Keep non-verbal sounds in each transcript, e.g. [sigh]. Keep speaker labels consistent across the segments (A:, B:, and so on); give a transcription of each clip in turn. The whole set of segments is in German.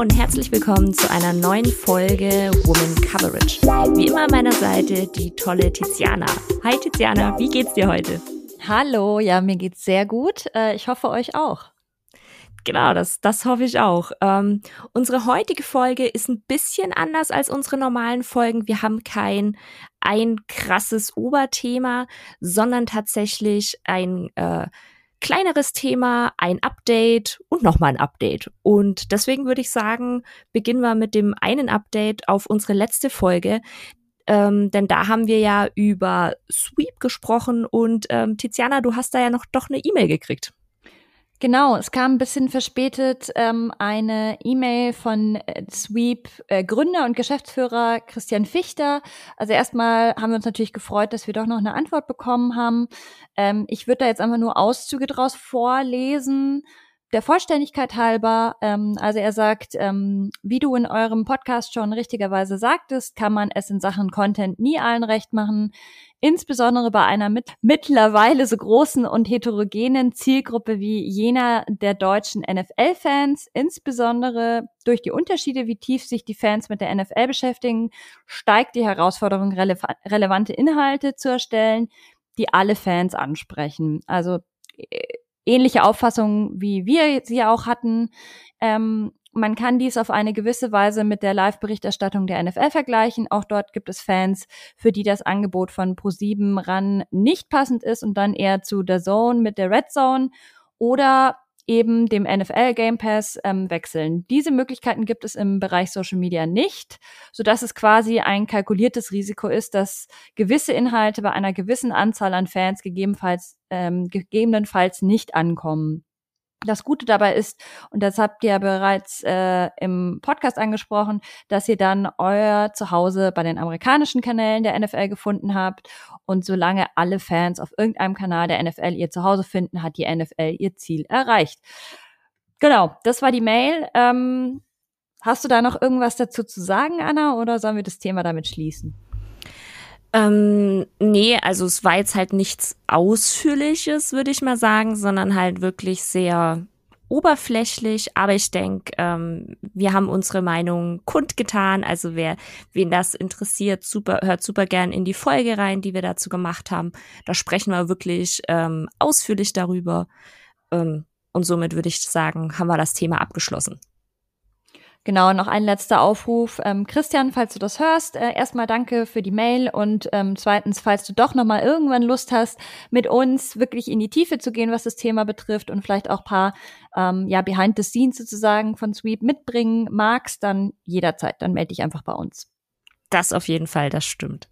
A: und herzlich willkommen zu einer neuen Folge Woman Coverage. Wie immer an meiner Seite die tolle Tiziana. Hi Tiziana, wie geht's dir heute?
B: Hallo, ja, mir geht's sehr gut. Äh, ich hoffe euch auch.
A: Genau, das, das hoffe ich auch. Ähm, unsere heutige Folge ist ein bisschen anders als unsere normalen Folgen. Wir haben kein ein krasses Oberthema, sondern tatsächlich ein äh, kleineres Thema, ein Update und nochmal ein Update. Und deswegen würde ich sagen, beginnen wir mit dem einen Update auf unsere letzte Folge. Ähm, denn da haben wir ja über Sweep gesprochen und ähm, Tiziana, du hast da ja noch doch eine E-Mail gekriegt.
B: Genau, es kam ein bisschen verspätet ähm, eine E-Mail von äh, Sweep äh, Gründer und Geschäftsführer Christian Fichter. Also erstmal haben wir uns natürlich gefreut, dass wir doch noch eine Antwort bekommen haben. Ähm, ich würde da jetzt einfach nur Auszüge draus vorlesen. Der Vollständigkeit halber, ähm, also er sagt, ähm, wie du in eurem Podcast schon richtigerweise sagtest, kann man es in Sachen Content nie allen recht machen insbesondere bei einer mit mittlerweile so großen und heterogenen Zielgruppe wie jener der deutschen NFL-Fans, insbesondere durch die Unterschiede, wie tief sich die Fans mit der NFL beschäftigen, steigt die Herausforderung, rele relevante Inhalte zu erstellen, die alle Fans ansprechen. Also äh, ähnliche Auffassungen, wie wir sie auch hatten. Ähm, man kann dies auf eine gewisse Weise mit der Live-Berichterstattung der NFL vergleichen. Auch dort gibt es Fans, für die das Angebot von Pro7 ran nicht passend ist und dann eher zu der Zone mit der Red Zone oder eben dem NFL Game Pass ähm, wechseln. Diese Möglichkeiten gibt es im Bereich Social Media nicht, so dass es quasi ein kalkuliertes Risiko ist, dass gewisse Inhalte bei einer gewissen Anzahl an Fans gegebenenfalls, ähm, gegebenenfalls nicht ankommen. Das Gute dabei ist, und das habt ihr ja bereits äh, im Podcast angesprochen, dass ihr dann euer Zuhause bei den amerikanischen Kanälen der NFL gefunden habt. Und solange alle Fans auf irgendeinem Kanal der NFL ihr Zuhause finden, hat die NFL ihr Ziel erreicht. Genau, das war die Mail. Ähm, hast du da noch irgendwas dazu zu sagen, Anna, oder sollen wir das Thema damit schließen?
A: Ähm, nee, also es war jetzt halt nichts Ausführliches, würde ich mal sagen, sondern halt wirklich sehr oberflächlich, aber ich denke, ähm, wir haben unsere Meinung kundgetan. Also wer wen das interessiert, super, hört super gern in die Folge rein, die wir dazu gemacht haben. Da sprechen wir wirklich ähm, ausführlich darüber. Ähm, und somit würde ich sagen, haben wir das Thema abgeschlossen.
B: Genau, noch ein letzter Aufruf. Ähm, Christian, falls du das hörst, äh, erstmal danke für die Mail und ähm, zweitens, falls du doch nochmal irgendwann Lust hast, mit uns wirklich in die Tiefe zu gehen, was das Thema betrifft und vielleicht auch paar ähm, ja, Behind the Scenes sozusagen von Sweep mitbringen magst, dann jederzeit, dann melde dich einfach bei uns.
A: Das auf jeden Fall, das stimmt.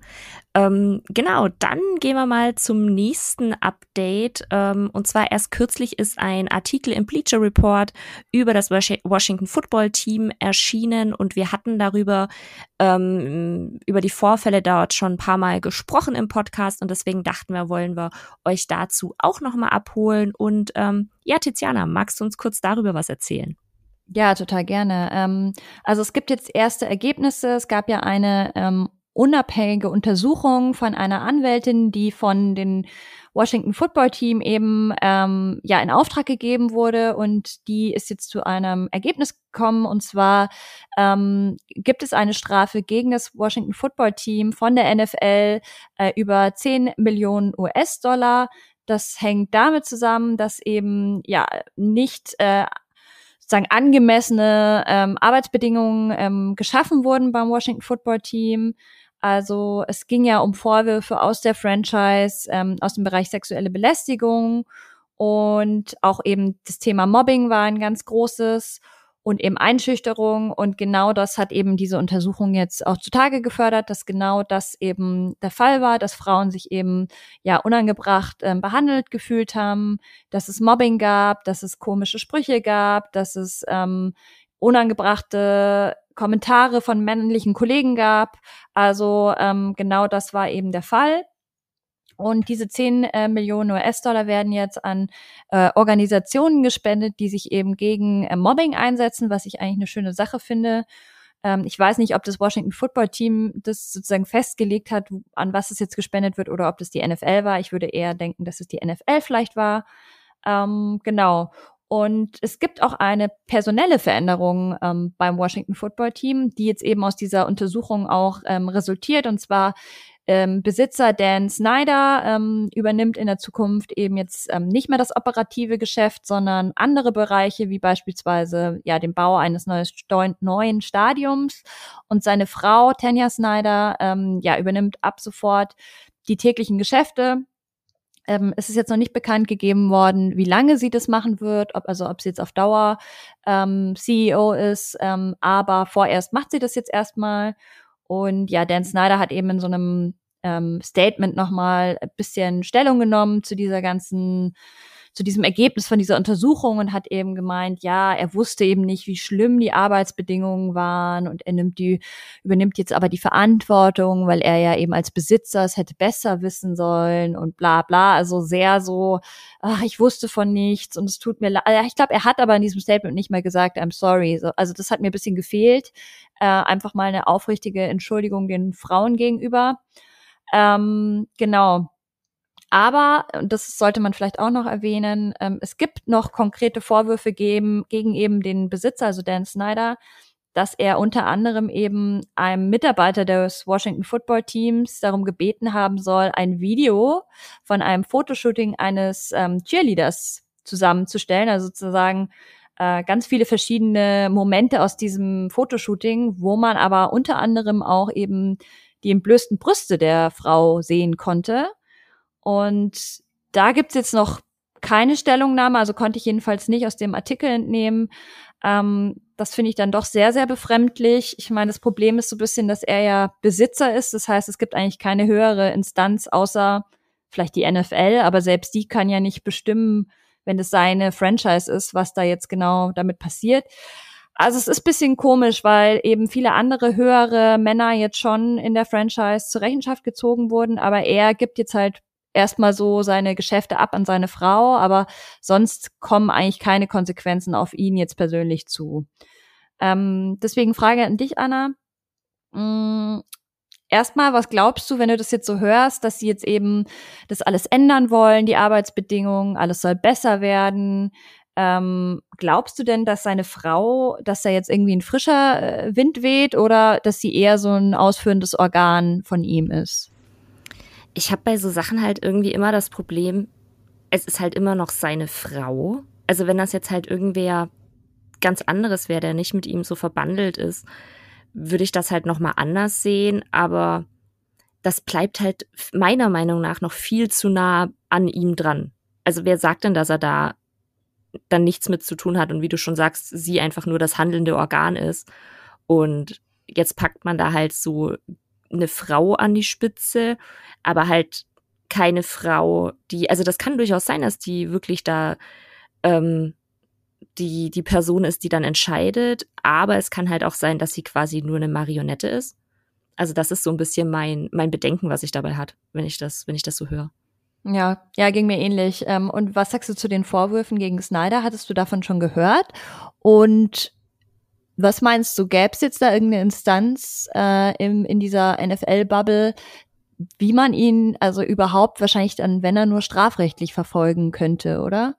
A: Ähm, genau, dann gehen wir mal zum nächsten Update. Ähm, und zwar erst kürzlich ist ein Artikel im Bleacher Report über das Washington Football Team erschienen und wir hatten darüber, ähm, über die Vorfälle dort schon ein paar Mal gesprochen im Podcast und deswegen dachten wir, wollen wir euch dazu auch nochmal abholen. Und ähm, ja, Tiziana, magst du uns kurz darüber was erzählen?
B: Ja, total gerne. Ähm, also es gibt jetzt erste Ergebnisse. Es gab ja eine ähm, unabhängige Untersuchung von einer Anwältin, die von den Washington Football Team eben ähm, ja in Auftrag gegeben wurde und die ist jetzt zu einem Ergebnis gekommen und zwar ähm, gibt es eine Strafe gegen das Washington Football Team von der NFL äh, über 10 Millionen US-Dollar. Das hängt damit zusammen, dass eben ja nicht äh, sozusagen angemessene ähm, Arbeitsbedingungen ähm, geschaffen wurden beim Washington Football Team. Also es ging ja um Vorwürfe aus der Franchise, ähm, aus dem Bereich sexuelle Belästigung und auch eben das Thema Mobbing war ein ganz großes und eben Einschüchterung. Und genau das hat eben diese Untersuchung jetzt auch zutage gefördert, dass genau das eben der Fall war, dass Frauen sich eben ja unangebracht äh, behandelt gefühlt haben, dass es Mobbing gab, dass es komische Sprüche gab, dass es ähm, unangebrachte Kommentare von männlichen Kollegen gab. Also ähm, genau das war eben der Fall. Und diese 10 äh, Millionen US-Dollar werden jetzt an äh, Organisationen gespendet, die sich eben gegen äh, Mobbing einsetzen, was ich eigentlich eine schöne Sache finde. Ähm, ich weiß nicht, ob das Washington Football Team das sozusagen festgelegt hat, an was es jetzt gespendet wird oder ob das die NFL war. Ich würde eher denken, dass es die NFL vielleicht war. Ähm, genau. Und es gibt auch eine personelle Veränderung ähm, beim Washington Football Team, die jetzt eben aus dieser Untersuchung auch ähm, resultiert. Und zwar ähm, Besitzer Dan Snyder ähm, übernimmt in der Zukunft eben jetzt ähm, nicht mehr das operative Geschäft, sondern andere Bereiche, wie beispielsweise ja den Bau eines neues, neuen Stadiums. Und seine Frau Tanya Snyder ähm, ja übernimmt ab sofort die täglichen Geschäfte ähm, es ist jetzt noch nicht bekannt gegeben worden, wie lange sie das machen wird, ob also ob sie jetzt auf Dauer ähm, CEO ist, ähm, aber vorerst macht sie das jetzt erstmal. Und ja, Dan Snyder hat eben in so einem ähm, Statement nochmal ein bisschen Stellung genommen zu dieser ganzen zu diesem Ergebnis von dieser Untersuchung und hat eben gemeint, ja, er wusste eben nicht, wie schlimm die Arbeitsbedingungen waren und er nimmt die, übernimmt jetzt aber die Verantwortung, weil er ja eben als Besitzer es hätte besser wissen sollen und bla bla. Also sehr so, ach, ich wusste von nichts und es tut mir leid. Ich glaube, er hat aber in diesem Statement nicht mehr gesagt, I'm sorry. Also das hat mir ein bisschen gefehlt. Äh, einfach mal eine aufrichtige Entschuldigung den Frauen gegenüber. Ähm, genau. Aber, und das sollte man vielleicht auch noch erwähnen, ähm, es gibt noch konkrete Vorwürfe geben, gegen eben den Besitzer, also Dan Snyder, dass er unter anderem eben einem Mitarbeiter des Washington Football Teams darum gebeten haben soll, ein Video von einem Fotoshooting eines ähm, Cheerleaders zusammenzustellen, also sozusagen äh, ganz viele verschiedene Momente aus diesem Fotoshooting, wo man aber unter anderem auch eben die entblößten Brüste der Frau sehen konnte. Und da gibt's jetzt noch keine Stellungnahme, also konnte ich jedenfalls nicht aus dem Artikel entnehmen. Ähm, das finde ich dann doch sehr, sehr befremdlich. Ich meine, das Problem ist so ein bisschen, dass er ja Besitzer ist. Das heißt, es gibt eigentlich keine höhere Instanz außer vielleicht die NFL, aber selbst die kann ja nicht bestimmen, wenn es seine Franchise ist, was da jetzt genau damit passiert. Also es ist bisschen komisch, weil eben viele andere höhere Männer jetzt schon in der Franchise zur Rechenschaft gezogen wurden, aber er gibt jetzt halt erstmal so seine Geschäfte ab an seine Frau, aber sonst kommen eigentlich keine Konsequenzen auf ihn jetzt persönlich zu. Ähm, deswegen Frage an dich, Anna. Mm, erstmal, was glaubst du, wenn du das jetzt so hörst, dass sie jetzt eben das alles ändern wollen, die Arbeitsbedingungen, alles soll besser werden? Ähm, glaubst du denn, dass seine Frau, dass da jetzt irgendwie ein frischer äh, Wind weht oder dass sie eher so ein ausführendes Organ von ihm ist?
A: Ich habe bei so Sachen halt irgendwie immer das Problem, es ist halt immer noch seine Frau. Also wenn das jetzt halt irgendwer ganz anderes wäre, der nicht mit ihm so verbandelt ist, würde ich das halt noch mal anders sehen, aber das bleibt halt meiner Meinung nach noch viel zu nah an ihm dran. Also wer sagt denn, dass er da dann nichts mit zu tun hat und wie du schon sagst, sie einfach nur das handelnde Organ ist und jetzt packt man da halt so eine Frau an die Spitze, aber halt keine Frau, die, also das kann durchaus sein, dass die wirklich da ähm, die, die Person ist, die dann entscheidet, aber es kann halt auch sein, dass sie quasi nur eine Marionette ist. Also das ist so ein bisschen mein, mein Bedenken, was ich dabei hat, wenn ich das, wenn ich das so höre.
B: Ja, ja, ging mir ähnlich. Ähm, und was sagst du zu den Vorwürfen gegen Snyder? Hattest du davon schon gehört? Und was meinst du, gäbe es jetzt da irgendeine Instanz äh, im, in dieser NFL-Bubble, wie man ihn also überhaupt wahrscheinlich dann, wenn er nur strafrechtlich verfolgen könnte, oder?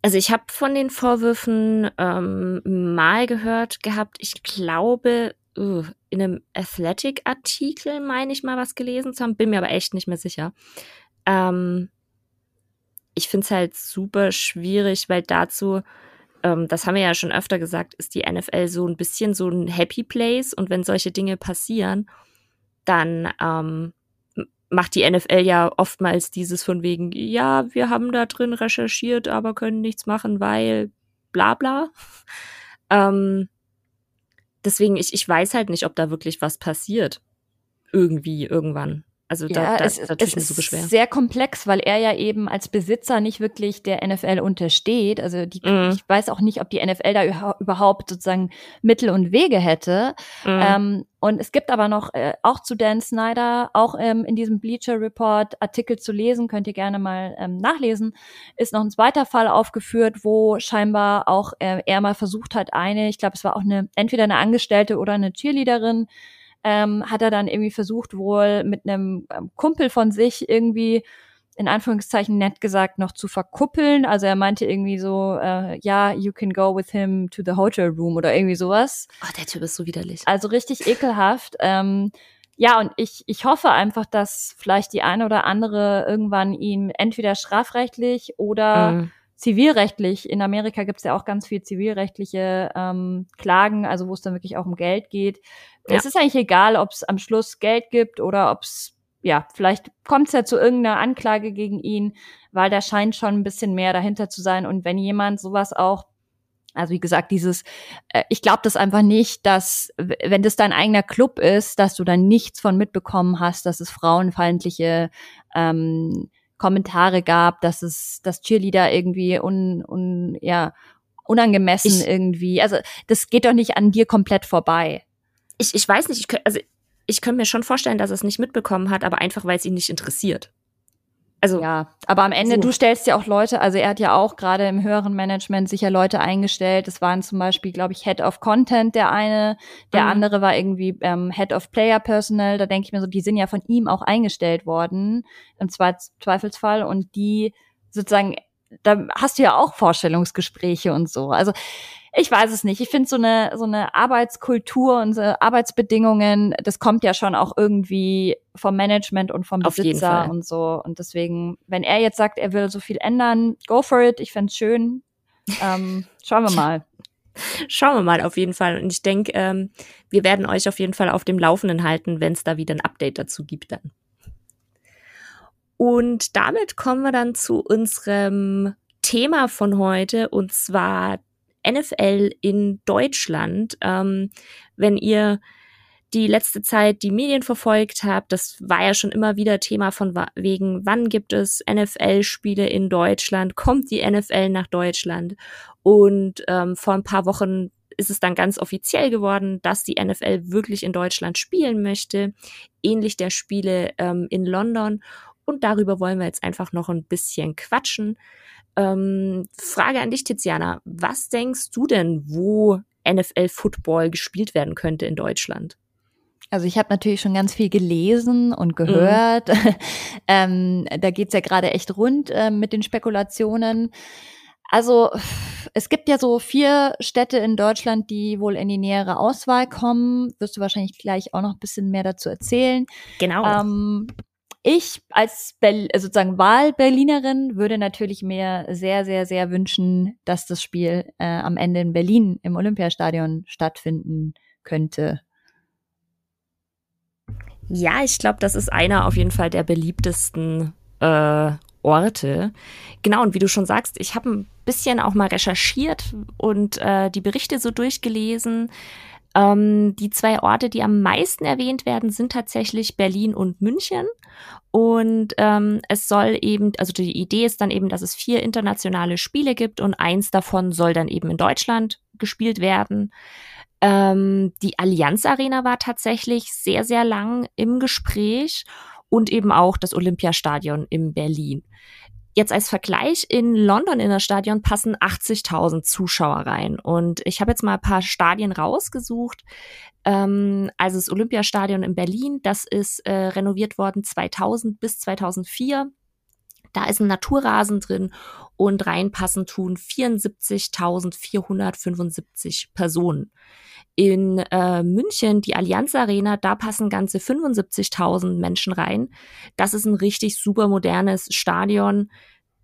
A: Also ich habe von den Vorwürfen ähm, mal gehört gehabt, ich glaube, uh, in einem Athletic-Artikel meine ich mal was gelesen zu haben, bin mir aber echt nicht mehr sicher. Ähm, ich finde es halt super schwierig, weil dazu ähm, das haben wir ja schon öfter gesagt, ist die NFL so ein bisschen so ein Happy Place und wenn solche Dinge passieren, dann ähm, macht die NFL ja oftmals dieses von wegen, ja, wir haben da drin recherchiert, aber können nichts machen, weil bla bla. [laughs] Ähm, deswegen, ich, ich weiß halt nicht, ob da wirklich was passiert. Irgendwie, irgendwann. Also ja, da, da
B: es, ist natürlich es so schwer. sehr komplex, weil er ja eben als Besitzer nicht wirklich der NFL untersteht. Also die, mm. ich weiß auch nicht, ob die NFL da überhaupt sozusagen Mittel und Wege hätte. Mm. Ähm, und es gibt aber noch äh, auch zu Dan Snyder, auch ähm, in diesem Bleacher Report Artikel zu lesen, könnt ihr gerne mal ähm, nachlesen, ist noch ein zweiter Fall aufgeführt, wo scheinbar auch äh, er mal versucht hat, eine, ich glaube, es war auch eine, entweder eine Angestellte oder eine Cheerleaderin, ähm, hat er dann irgendwie versucht, wohl mit einem ähm, Kumpel von sich irgendwie in Anführungszeichen nett gesagt noch zu verkuppeln. Also er meinte irgendwie so, äh, ja, you can go with him to the hotel room oder irgendwie sowas.
A: Oh, der Typ ist so widerlich.
B: Also richtig ekelhaft. Ähm, ja, und ich, ich hoffe einfach, dass vielleicht die eine oder andere irgendwann ihn entweder strafrechtlich oder mhm. Zivilrechtlich, in Amerika gibt es ja auch ganz viel zivilrechtliche ähm, Klagen, also wo es dann wirklich auch um Geld geht. Ja. Es ist eigentlich egal, ob es am Schluss Geld gibt oder ob es, ja, vielleicht kommt es ja zu irgendeiner Anklage gegen ihn, weil da scheint schon ein bisschen mehr dahinter zu sein. Und wenn jemand sowas auch also wie gesagt, dieses, äh, ich glaube das einfach nicht, dass, wenn das dein eigener Club ist, dass du dann nichts von mitbekommen hast, dass es frauenfeindliche ähm, Kommentare gab, dass es, dass Cheerleader irgendwie un, un, ja, unangemessen ich, irgendwie. Also das geht doch nicht an dir komplett vorbei.
A: Ich, ich weiß nicht, ich, also ich könnte mir schon vorstellen, dass er es nicht mitbekommen hat, aber einfach, weil es ihn nicht interessiert.
B: Also ja, aber am Ende, so. du stellst ja auch Leute, also er hat ja auch gerade im höheren Management sicher Leute eingestellt. Das waren zum Beispiel, glaube ich, Head of Content der eine, der mhm. andere war irgendwie ähm, Head of Player Personnel. Da denke ich mir so, die sind ja von ihm auch eingestellt worden, im Zweifelsfall. Und die sozusagen, da hast du ja auch Vorstellungsgespräche und so. Also ich weiß es nicht. Ich finde so eine, so eine Arbeitskultur und so Arbeitsbedingungen, das kommt ja schon auch irgendwie vom Management und vom Besitzer und so. Und deswegen, wenn er jetzt sagt, er will so viel ändern, go for it. Ich fände schön. Ähm, [laughs] schauen wir mal.
A: Schauen wir mal auf jeden Fall. Und ich denke, ähm, wir werden euch auf jeden Fall auf dem Laufenden halten, wenn es da wieder ein Update dazu gibt dann. Und damit kommen wir dann zu unserem Thema von heute und zwar NFL in Deutschland. Ähm, wenn ihr die letzte Zeit die Medien verfolgt habt, das war ja schon immer wieder Thema von wegen, wann gibt es NFL-Spiele in Deutschland, kommt die NFL nach Deutschland? Und ähm, vor ein paar Wochen ist es dann ganz offiziell geworden, dass die NFL wirklich in Deutschland spielen möchte, ähnlich der Spiele ähm, in London. Und darüber wollen wir jetzt einfach noch ein bisschen quatschen. Ähm, Frage an dich, Tiziana. Was denkst du denn, wo NFL-Football gespielt werden könnte in Deutschland?
B: Also ich habe natürlich schon ganz viel gelesen und gehört. Mhm. [laughs] ähm, da geht's ja gerade echt rund äh, mit den Spekulationen. Also es gibt ja so vier Städte in Deutschland, die wohl in die nähere Auswahl kommen. Wirst du wahrscheinlich gleich auch noch ein bisschen mehr dazu erzählen.
A: Genau.
B: Ähm, ich als Ber äh, sozusagen Wahl-Berlinerin würde natürlich mir sehr, sehr, sehr wünschen, dass das Spiel äh, am Ende in Berlin im Olympiastadion stattfinden könnte.
A: Ja, ich glaube, das ist einer auf jeden Fall der beliebtesten äh, Orte. Genau, und wie du schon sagst, ich habe ein bisschen auch mal recherchiert und äh, die Berichte so durchgelesen. Ähm, die zwei Orte, die am meisten erwähnt werden, sind tatsächlich Berlin und München. Und ähm, es soll eben, also die Idee ist dann eben, dass es vier internationale Spiele gibt und eins davon soll dann eben in Deutschland gespielt werden. Ähm, die Allianz Arena war tatsächlich sehr, sehr lang im Gespräch und eben auch das Olympiastadion in Berlin. Jetzt als Vergleich, in London in das Stadion passen 80.000 Zuschauer rein. Und ich habe jetzt mal ein paar Stadien rausgesucht. Ähm, also das Olympiastadion in Berlin, das ist äh, renoviert worden 2000 bis 2004. Da ist ein Naturrasen drin und reinpassen tun 74.475 Personen. In äh, München, die Allianz Arena, da passen ganze 75.000 Menschen rein. Das ist ein richtig super modernes Stadion.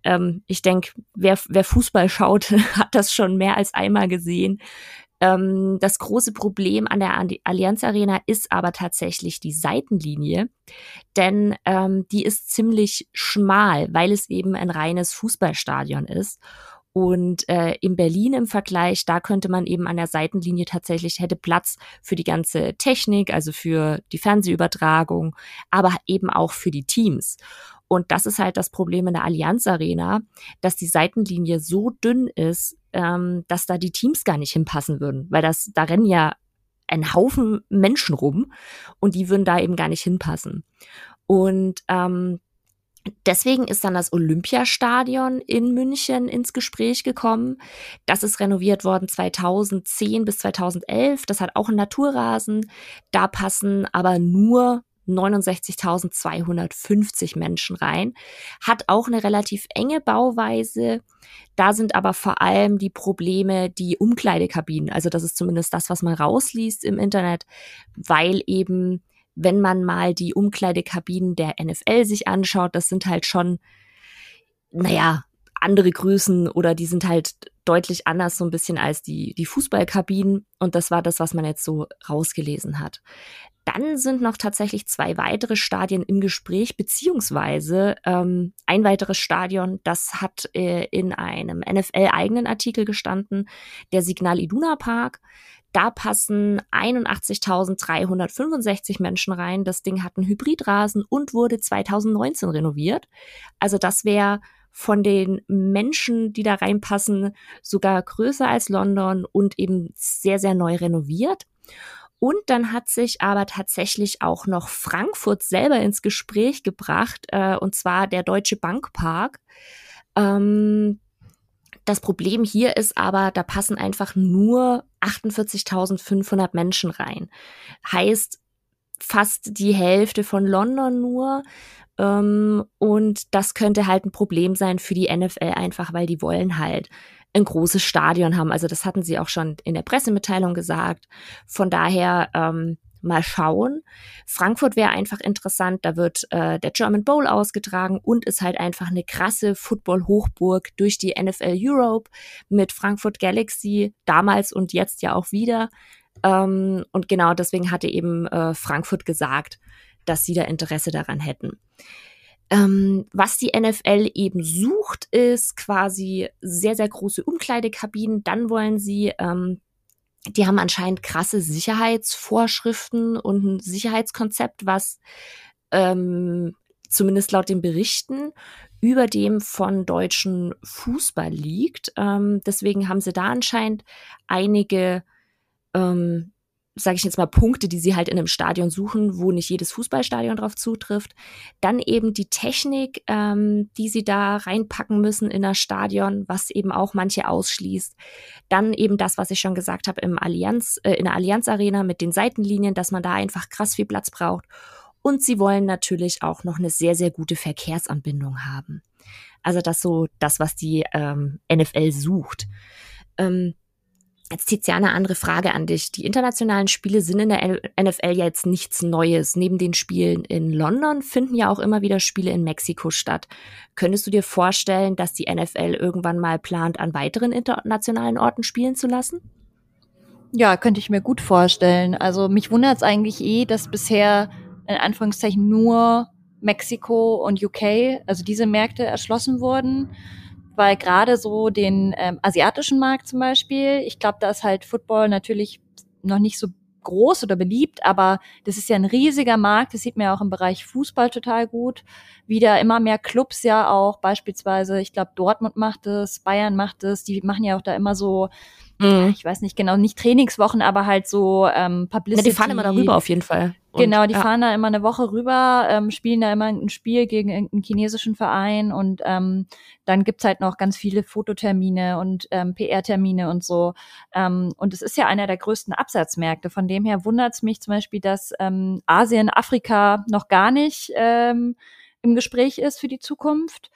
A: Ähm, ich denke, wer, wer Fußball schaut, [laughs] hat das schon mehr als einmal gesehen. Ähm, das große Problem an der Allianz Arena ist aber tatsächlich die Seitenlinie, denn ähm, die ist ziemlich schmal, weil es eben ein reines Fußballstadion ist. Und äh, in Berlin im Vergleich, da könnte man eben an der Seitenlinie tatsächlich hätte Platz für die ganze Technik, also für die Fernsehübertragung, aber eben auch für die Teams. Und das ist halt das Problem in der Allianz Arena, dass die Seitenlinie so dünn ist, ähm, dass da die Teams gar nicht hinpassen würden, weil das da rennen ja ein Haufen Menschen rum und die würden da eben gar nicht hinpassen. Und ähm, Deswegen ist dann das Olympiastadion in München ins Gespräch gekommen. Das ist renoviert worden 2010 bis 2011. Das hat auch einen Naturrasen. Da passen aber nur 69.250 Menschen rein. Hat auch eine relativ enge Bauweise. Da sind aber vor allem die Probleme die Umkleidekabinen. Also das ist zumindest das, was man rausliest im Internet, weil eben, wenn man mal die Umkleidekabinen der NFL sich anschaut, das sind halt schon, naja, andere Größen oder die sind halt deutlich anders so ein bisschen als die, die Fußballkabinen. Und das war das, was man jetzt so rausgelesen hat. Dann sind noch tatsächlich zwei weitere Stadien im Gespräch, beziehungsweise ähm, ein weiteres Stadion, das hat äh, in einem NFL-eigenen Artikel gestanden, der Signal Iduna Park. Da passen 81.365 Menschen rein. Das Ding hat einen Hybridrasen und wurde 2019 renoviert. Also das wäre von den Menschen, die da reinpassen, sogar größer als London und eben sehr, sehr neu renoviert. Und dann hat sich aber tatsächlich auch noch Frankfurt selber ins Gespräch gebracht, äh, und zwar der Deutsche Bankpark. Ähm, das Problem hier ist aber, da passen einfach nur 48.500 Menschen rein. Heißt fast die Hälfte von London nur. Ähm, und das könnte halt ein Problem sein für die NFL einfach, weil die wollen halt ein großes Stadion haben. Also das hatten sie auch schon in der Pressemitteilung gesagt. Von daher ähm, mal schauen. Frankfurt wäre einfach interessant. Da wird äh, der German Bowl ausgetragen und ist halt einfach eine krasse Football-Hochburg durch die NFL Europe mit Frankfurt Galaxy damals und jetzt ja auch wieder. Ähm, und genau deswegen hatte eben äh, Frankfurt gesagt, dass sie da Interesse daran hätten. Ähm, was die NFL eben sucht, ist quasi sehr, sehr große Umkleidekabinen. Dann wollen sie, ähm, die haben anscheinend krasse Sicherheitsvorschriften und ein Sicherheitskonzept, was ähm, zumindest laut den Berichten über dem von deutschen Fußball liegt. Ähm, deswegen haben sie da anscheinend einige ähm, sage ich jetzt mal, Punkte, die sie halt in einem Stadion suchen, wo nicht jedes Fußballstadion drauf zutrifft. Dann eben die Technik, ähm, die sie da reinpacken müssen in das Stadion, was eben auch manche ausschließt. Dann eben das, was ich schon gesagt habe im Allianz, äh, in der Allianz Arena mit den Seitenlinien, dass man da einfach krass viel Platz braucht. Und sie wollen natürlich auch noch eine sehr, sehr gute Verkehrsanbindung haben. Also das so das, was die ähm, NFL sucht. Ähm, Jetzt Tiziana, andere Frage an dich. Die internationalen Spiele sind in der NFL ja jetzt nichts Neues. Neben den Spielen in London finden ja auch immer wieder Spiele in Mexiko statt. Könntest du dir vorstellen, dass die NFL irgendwann mal plant, an weiteren internationalen Orten spielen zu lassen?
B: Ja, könnte ich mir gut vorstellen. Also mich wundert es eigentlich eh, dass bisher in Anführungszeichen nur Mexiko und UK, also diese Märkte erschlossen wurden weil gerade so den ähm, asiatischen Markt zum Beispiel, ich glaube, da ist halt Football natürlich noch nicht so groß oder beliebt, aber das ist ja ein riesiger Markt. Das sieht man ja auch im Bereich Fußball total gut. Wieder immer mehr Clubs ja auch, beispielsweise, ich glaube, Dortmund macht es, Bayern macht es, die machen ja auch da immer so Mhm. Ich weiß nicht genau, nicht Trainingswochen, aber halt so ähm, Publicity.
A: Ja, die fahren immer darüber auf jeden Fall.
B: Und, genau, die ja. fahren da immer eine Woche rüber, ähm, spielen da immer ein Spiel gegen irgendeinen chinesischen Verein und ähm, dann gibt's halt noch ganz viele Fototermine und ähm, PR-Termine und so. Ähm, und es ist ja einer der größten Absatzmärkte. Von dem her wundert's mich zum Beispiel, dass ähm, Asien, Afrika noch gar nicht ähm, im Gespräch ist für die Zukunft.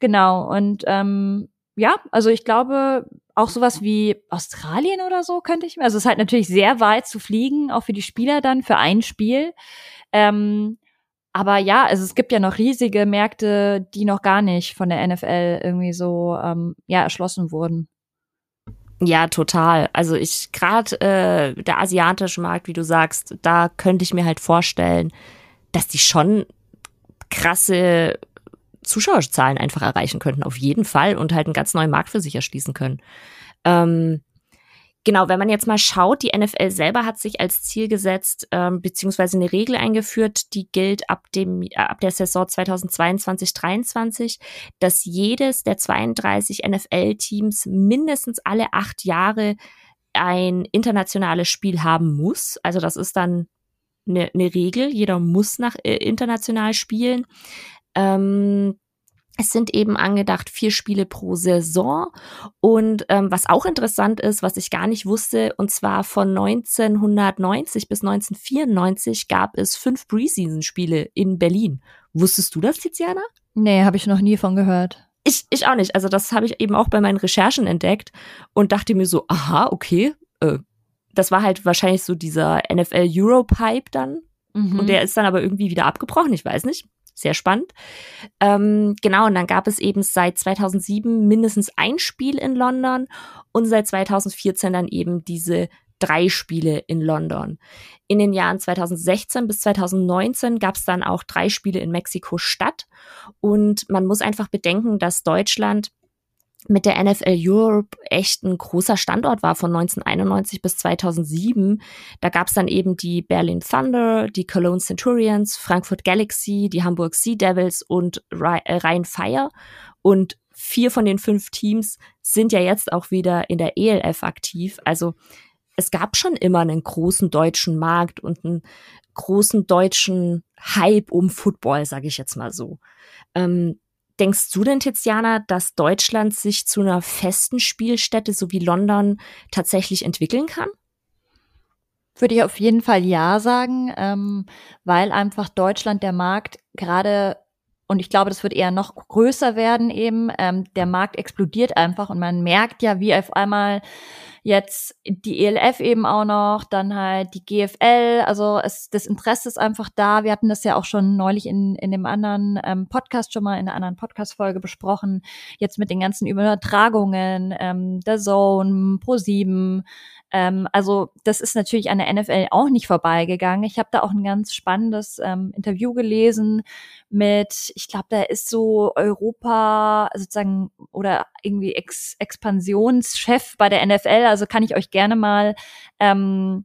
B: Genau, und ähm, ja, also ich glaube, auch sowas wie Australien oder so könnte ich mir. Also es ist halt natürlich sehr weit zu fliegen, auch für die Spieler dann, für ein Spiel. Ähm, aber ja, also es gibt ja noch riesige Märkte, die noch gar nicht von der NFL irgendwie so ähm, ja erschlossen wurden.
A: Ja, total. Also ich gerade äh, der asiatische Markt, wie du sagst, da könnte ich mir halt vorstellen, dass die schon krasse Zuschauerzahlen einfach erreichen könnten, auf jeden Fall, und halt einen ganz neuen Markt für sich erschließen können. Ähm, genau, wenn man jetzt mal schaut, die NFL selber hat sich als Ziel gesetzt, ähm, beziehungsweise eine Regel eingeführt, die gilt ab dem, äh, ab der Saison 2022-23, dass jedes der 32 NFL-Teams mindestens alle acht Jahre ein internationales Spiel haben muss. Also das ist dann eine, eine Regel. Jeder muss nach äh, international spielen. Ähm, es sind eben angedacht vier Spiele pro Saison. Und ähm, was auch interessant ist, was ich gar nicht wusste, und zwar von 1990 bis 1994 gab es fünf Preseason-Spiele in Berlin. Wusstest du das, Tiziana?
B: Nee, habe ich noch nie von gehört.
A: Ich, ich auch nicht. Also das habe ich eben auch bei meinen Recherchen entdeckt und dachte mir so, aha, okay. Äh, das war halt wahrscheinlich so dieser NFL Europe-Hype dann. Mhm. Und der ist dann aber irgendwie wieder abgebrochen, ich weiß nicht sehr spannend. Ähm, genau, und dann gab es eben seit 2007 mindestens ein Spiel in London und seit 2014 dann eben diese drei Spiele in London. In den Jahren 2016 bis 2019 gab es dann auch drei Spiele in Mexiko-Stadt. Und man muss einfach bedenken, dass Deutschland mit der NFL Europe echt ein großer Standort war von 1991 bis 2007. Da gab es dann eben die Berlin Thunder, die Cologne Centurions, Frankfurt Galaxy, die Hamburg Sea Devils und äh, Rhein Fire. Und vier von den fünf Teams sind ja jetzt auch wieder in der ELF aktiv. Also es gab schon immer einen großen deutschen Markt und einen großen deutschen Hype um Football, sage ich jetzt mal so. Ähm, Denkst du denn, Tiziana, dass Deutschland sich zu einer festen Spielstätte, so wie London, tatsächlich entwickeln kann?
B: Würde ich auf jeden Fall ja sagen, ähm, weil einfach Deutschland der Markt gerade und ich glaube, das wird eher noch größer werden eben. Ähm, der Markt explodiert einfach und man merkt ja, wie auf einmal jetzt die ELF eben auch noch, dann halt die GFL. Also es, das Interesse ist einfach da. Wir hatten das ja auch schon neulich in, in dem anderen ähm, Podcast schon mal in einer anderen Podcast-Folge besprochen. Jetzt mit den ganzen Übertragungen, ähm, der Zone, Pro7, ähm, also das ist natürlich an der NFL auch nicht vorbeigegangen. Ich habe da auch ein ganz spannendes ähm, Interview gelesen mit, ich glaube, da ist so Europa sozusagen oder irgendwie Ex Expansionschef bei der NFL. Also kann ich euch gerne mal ähm,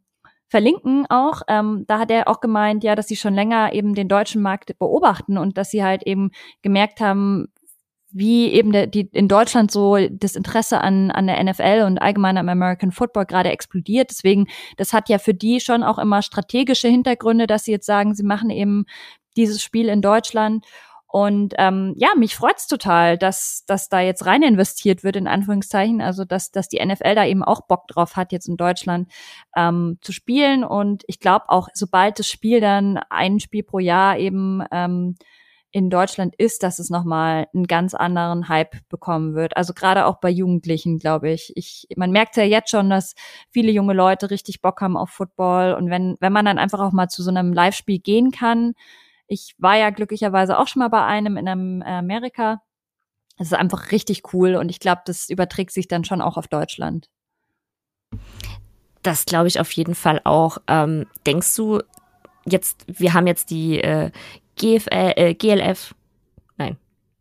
B: verlinken auch. Ähm, da hat er auch gemeint, ja, dass sie schon länger eben den deutschen Markt beobachten und dass sie halt eben gemerkt haben, wie eben der, die, in Deutschland so das Interesse an, an der NFL und allgemein am American Football gerade explodiert. Deswegen, das hat ja für die schon auch immer strategische Hintergründe, dass sie jetzt sagen, sie machen eben dieses Spiel in Deutschland. Und ähm, ja, mich freut's total, dass, dass da jetzt rein investiert wird, in Anführungszeichen. Also dass, dass die NFL da eben auch Bock drauf hat, jetzt in Deutschland ähm, zu spielen. Und ich glaube auch, sobald das Spiel dann ein Spiel pro Jahr eben ähm, in Deutschland ist, dass es nochmal einen ganz anderen Hype bekommen wird. Also gerade auch bei Jugendlichen, glaube ich. ich. Man merkt ja jetzt schon, dass viele junge Leute richtig Bock haben auf Football. Und wenn, wenn man dann einfach auch mal zu so einem Live-Spiel gehen kann, ich war ja glücklicherweise auch schon mal bei einem in Amerika. Es ist einfach richtig cool und ich glaube, das überträgt sich dann schon auch auf Deutschland.
A: Das glaube ich auf jeden Fall auch. Ähm, denkst du, jetzt, wir haben jetzt die äh, GFL, äh, GLF, nein,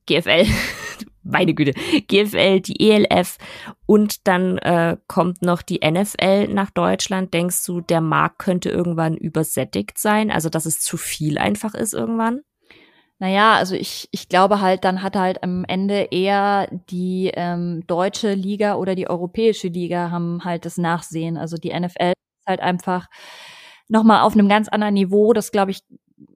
A: GFL, [laughs] meine Güte, GFL, die ELF und dann äh, kommt noch die NFL nach Deutschland. Denkst du, der Markt könnte irgendwann übersättigt sein? Also, dass es zu viel einfach ist irgendwann?
B: Naja, also ich, ich glaube halt, dann hat halt am Ende eher die ähm, deutsche Liga oder die europäische Liga haben halt das Nachsehen. Also die NFL ist halt einfach nochmal auf einem ganz anderen Niveau. Das, glaube ich,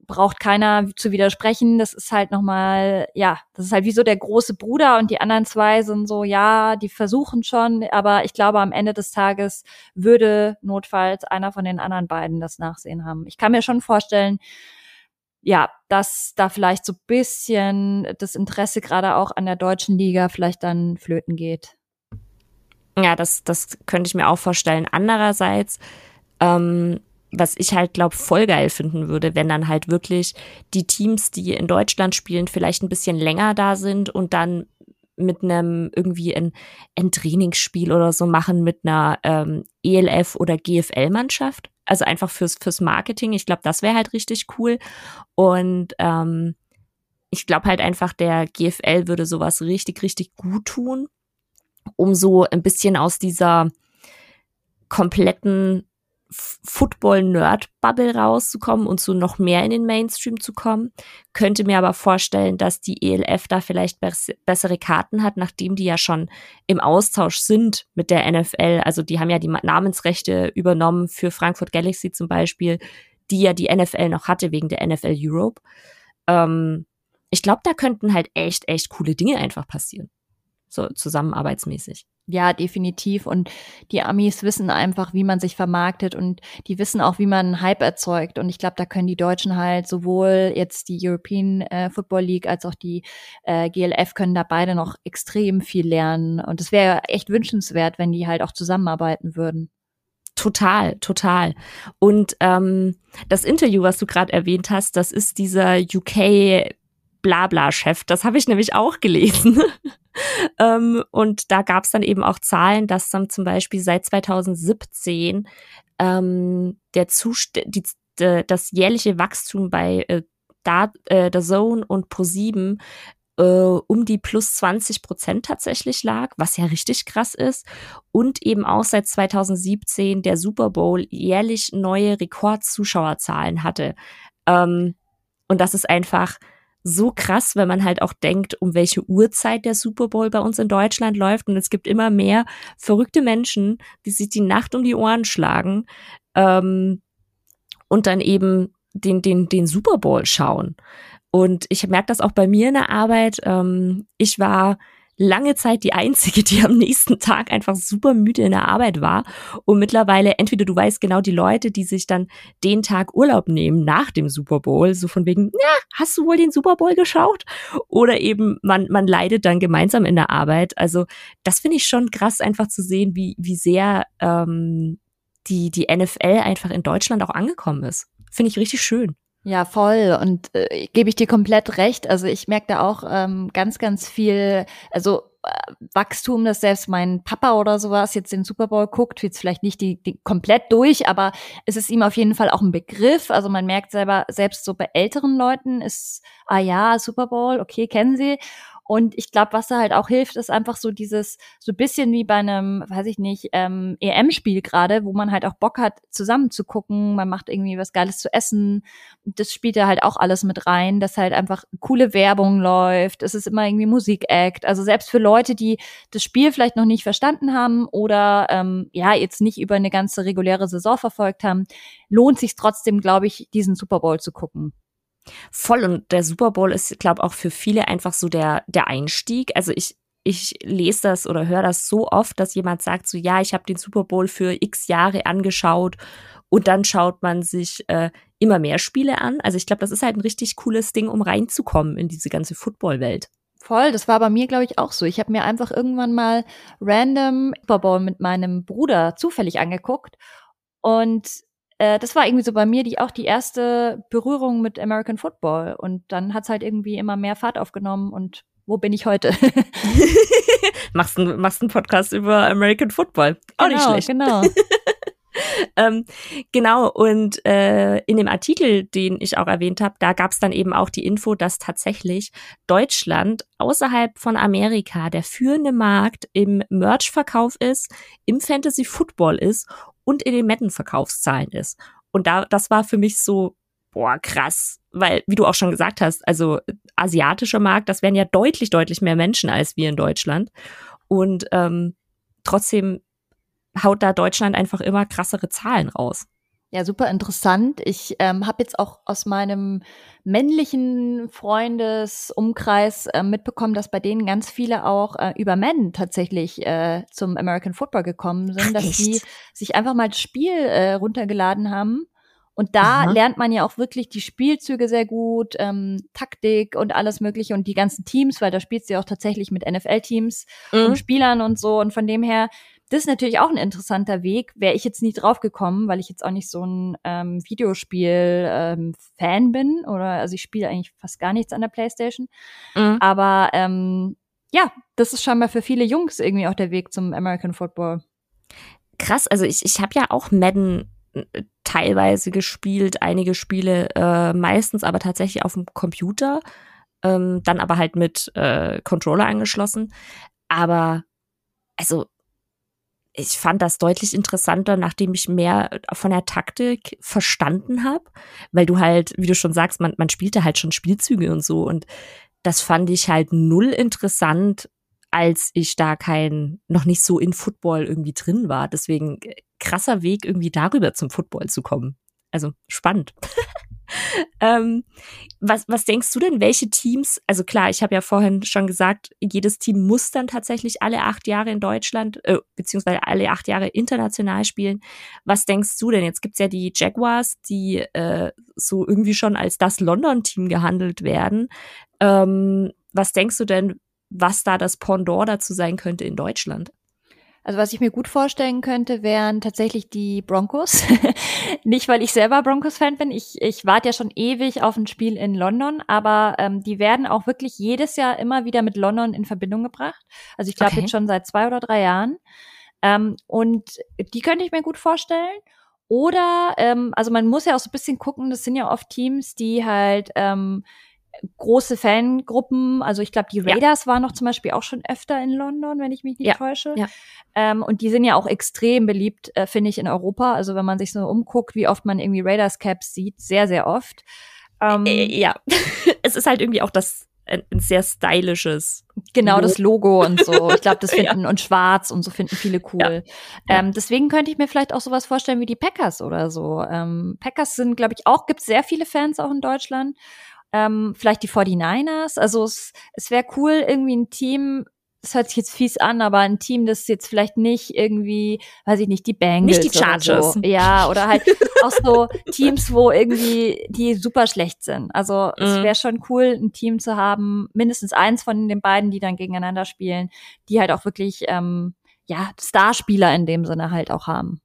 B: braucht keiner zu widersprechen. Das ist halt nochmal, ja, das ist halt wie so der große Bruder und die anderen zwei sind so, ja, die versuchen schon, aber ich glaube, am Ende des Tages würde notfalls einer von den anderen beiden das Nachsehen haben. Ich kann mir schon vorstellen, ja, dass da vielleicht so bisschen das Interesse gerade auch an der deutschen Liga vielleicht dann flöten geht.
A: Ja, das, das könnte ich mir auch vorstellen. Andererseits, ähm, was ich halt glaube voll geil finden würde, wenn dann halt wirklich die Teams, die in Deutschland spielen, vielleicht ein bisschen länger da sind und dann mit einem irgendwie ein, ein Trainingsspiel oder so machen mit einer ähm, ELF oder GFL-Mannschaft. Also einfach fürs, fürs Marketing. Ich glaube, das wäre halt richtig cool. Und ähm, ich glaube halt einfach, der GFL würde sowas richtig, richtig gut tun, um so ein bisschen aus dieser kompletten Football-Nerd-Bubble rauszukommen und so noch mehr in den Mainstream zu kommen. Könnte mir aber vorstellen, dass die ELF da vielleicht bessere Karten hat, nachdem die ja schon im Austausch sind mit der NFL. Also die haben ja die Namensrechte übernommen für Frankfurt Galaxy zum Beispiel, die ja die NFL noch hatte wegen der NFL Europe. Ähm, ich glaube, da könnten halt echt, echt coole Dinge einfach passieren. So zusammenarbeitsmäßig.
B: Ja, definitiv. Und die Amis wissen einfach, wie man sich vermarktet und die wissen auch, wie man Hype erzeugt. Und ich glaube, da können die Deutschen halt sowohl jetzt die European äh, Football League als auch die äh, GLF können da beide noch extrem viel lernen. Und es wäre echt wünschenswert, wenn die halt auch zusammenarbeiten würden.
A: Total, total. Und ähm, das Interview, was du gerade erwähnt hast, das ist dieser UK Blabla-Chef. Das habe ich nämlich auch gelesen. [laughs] ähm, und da gab es dann eben auch Zahlen, dass dann zum Beispiel seit 2017 ähm, der Zust die, de, das jährliche Wachstum bei äh, da, äh, der Zone und Pro7 äh, um die plus 20 Prozent tatsächlich lag, was ja richtig krass ist. Und eben auch seit 2017 der Super Bowl jährlich neue Rekordzuschauerzahlen hatte. Ähm, und das ist einfach so krass, wenn man halt auch denkt, um welche Uhrzeit der Super Bowl bei uns in Deutschland läuft. Und es gibt immer mehr verrückte Menschen, die sich die Nacht um die Ohren schlagen ähm, und dann eben den, den, den Super Bowl schauen. Und ich merke das auch bei mir in der Arbeit. Ähm, ich war lange Zeit die einzige, die am nächsten Tag einfach super müde in der Arbeit war. Und mittlerweile, entweder du weißt genau die Leute, die sich dann den Tag Urlaub nehmen nach dem Super Bowl, so von wegen, ja, hast du wohl den Super Bowl geschaut? Oder eben man, man leidet dann gemeinsam in der Arbeit. Also das finde ich schon krass, einfach zu sehen, wie, wie sehr ähm, die, die NFL einfach in Deutschland auch angekommen ist. Finde ich richtig schön.
B: Ja, voll. Und äh, gebe ich dir komplett recht. Also ich merke da auch ähm, ganz, ganz viel, also äh, Wachstum, dass selbst mein Papa oder sowas jetzt den Super Bowl guckt, jetzt vielleicht nicht die, die komplett durch, aber es ist ihm auf jeden Fall auch ein Begriff. Also man merkt selber, selbst so bei älteren Leuten ist, ah ja, Super Bowl, okay, kennen sie. Und ich glaube, was da halt auch hilft, ist einfach so dieses, so bisschen wie bei einem, weiß ich nicht, ähm, EM-Spiel gerade, wo man halt auch Bock hat, zusammen zu gucken. Man macht irgendwie was Geiles zu essen. Das spielt da halt auch alles mit rein, dass halt einfach coole Werbung läuft. Es ist immer irgendwie Musik-Act. Also selbst für Leute, die das Spiel vielleicht noch nicht verstanden haben oder ähm, ja, jetzt nicht über eine ganze reguläre Saison verfolgt haben, lohnt sich trotzdem, glaube ich, diesen Super Bowl zu gucken.
A: Voll und der Super Bowl ist, glaube auch für viele einfach so der der Einstieg. Also ich ich lese das oder höre das so oft, dass jemand sagt so, ja, ich habe den Super Bowl für x Jahre angeschaut und dann schaut man sich äh, immer mehr Spiele an. Also ich glaube, das ist halt ein richtig cooles Ding, um reinzukommen in diese ganze Football-Welt.
B: Voll, das war bei mir, glaube ich, auch so. Ich habe mir einfach irgendwann mal random Super Bowl mit meinem Bruder zufällig angeguckt und äh, das war irgendwie so bei mir die auch die erste Berührung mit American Football. Und dann hat's halt irgendwie immer mehr Fahrt aufgenommen und wo bin ich heute? [laughs] [laughs]
A: machst, einen, machst einen Podcast über American Football. Auch
B: genau,
A: nicht schlecht.
B: Genau. [laughs]
A: ähm, genau, und äh, in dem Artikel, den ich auch erwähnt habe, da gab es dann eben auch die Info, dass tatsächlich Deutschland außerhalb von Amerika der führende Markt im Merch-Verkauf ist, im Fantasy-Football ist und in den Metten-Verkaufszahlen ist. Und da, das war für mich so, boah, krass. Weil, wie du auch schon gesagt hast, also asiatischer Markt, das wären ja deutlich, deutlich mehr Menschen als wir in Deutschland. Und ähm, trotzdem haut da Deutschland einfach immer krassere Zahlen raus.
B: Ja, super interessant. Ich ähm, habe jetzt auch aus meinem männlichen Freundesumkreis äh, mitbekommen, dass bei denen ganz viele auch äh, über Men tatsächlich äh, zum American Football gekommen sind, dass die sich einfach mal das Spiel äh, runtergeladen haben. Und da Aha. lernt man ja auch wirklich die Spielzüge sehr gut, ähm, Taktik und alles Mögliche und die ganzen Teams, weil da spielt sie auch tatsächlich mit NFL-Teams mhm. und Spielern und so. Und von dem her das ist natürlich auch ein interessanter Weg. Wäre ich jetzt nie drauf gekommen, weil ich jetzt auch nicht so ein ähm, Videospiel-Fan ähm, bin. Oder also ich spiele eigentlich fast gar nichts an der Playstation. Mhm. Aber ähm, ja, das ist scheinbar für viele Jungs irgendwie auch der Weg zum American Football.
A: Krass, also ich, ich habe ja auch Madden äh, teilweise gespielt, einige Spiele, äh, meistens aber tatsächlich auf dem Computer, ähm, dann aber halt mit äh, Controller angeschlossen. Aber also ich fand das deutlich interessanter, nachdem ich mehr von der Taktik verstanden habe, weil du halt, wie du schon sagst, man, man spielte halt schon Spielzüge und so und das fand ich halt null interessant, als ich da kein, noch nicht so in Football irgendwie drin war. Deswegen äh, krasser Weg, irgendwie darüber zum Football zu kommen. Also spannend. [laughs] ähm, was, was denkst du denn, welche Teams, also klar, ich habe ja vorhin schon gesagt, jedes Team muss dann tatsächlich alle acht Jahre in Deutschland, äh, beziehungsweise alle acht Jahre international spielen. Was denkst du denn? Jetzt gibt's ja die Jaguars, die äh, so irgendwie schon als das London-Team gehandelt werden. Ähm, was denkst du denn, was da das Pendant dazu sein könnte in Deutschland?
B: Also was ich mir gut vorstellen könnte, wären tatsächlich die Broncos. [laughs] Nicht, weil ich selber Broncos-Fan bin. Ich, ich warte ja schon ewig auf ein Spiel in London, aber ähm, die werden auch wirklich jedes Jahr immer wieder mit London in Verbindung gebracht. Also ich glaube okay. jetzt schon seit zwei oder drei Jahren. Ähm, und die könnte ich mir gut vorstellen. Oder, ähm, also man muss ja auch so ein bisschen gucken, das sind ja oft Teams, die halt ähm, große Fangruppen. Also ich glaube, die Raiders ja. waren noch zum Beispiel auch schon öfter in London, wenn ich mich nicht ja. täusche. Ja. Ähm, und die sind ja auch extrem beliebt, äh, finde ich, in Europa. Also wenn man sich so umguckt, wie oft man irgendwie Raiders Caps sieht, sehr, sehr oft.
A: Ähm, äh, ja, [laughs] es ist halt irgendwie auch das ein, ein sehr stylisches.
B: Genau, das Logo und so. Ich glaube, das [laughs] finden ja. und schwarz und so finden viele cool. Ja. Ähm, deswegen könnte ich mir vielleicht auch sowas vorstellen wie die Packers oder so. Ähm, Packers sind, glaube ich, auch, gibt sehr viele Fans auch in Deutschland ähm, vielleicht die 49ers. Also es, es wäre cool, irgendwie ein Team, das hört sich jetzt fies an, aber ein Team, das jetzt vielleicht nicht irgendwie, weiß ich nicht, die Bengals.
A: Nicht die Chargers.
B: So. Ja, oder halt auch so [laughs] Teams, wo irgendwie die super schlecht sind. Also mhm. es wäre schon cool, ein Team zu haben, mindestens eins von den beiden, die dann gegeneinander spielen, die halt auch wirklich, ähm, ja, Starspieler in dem Sinne halt auch haben.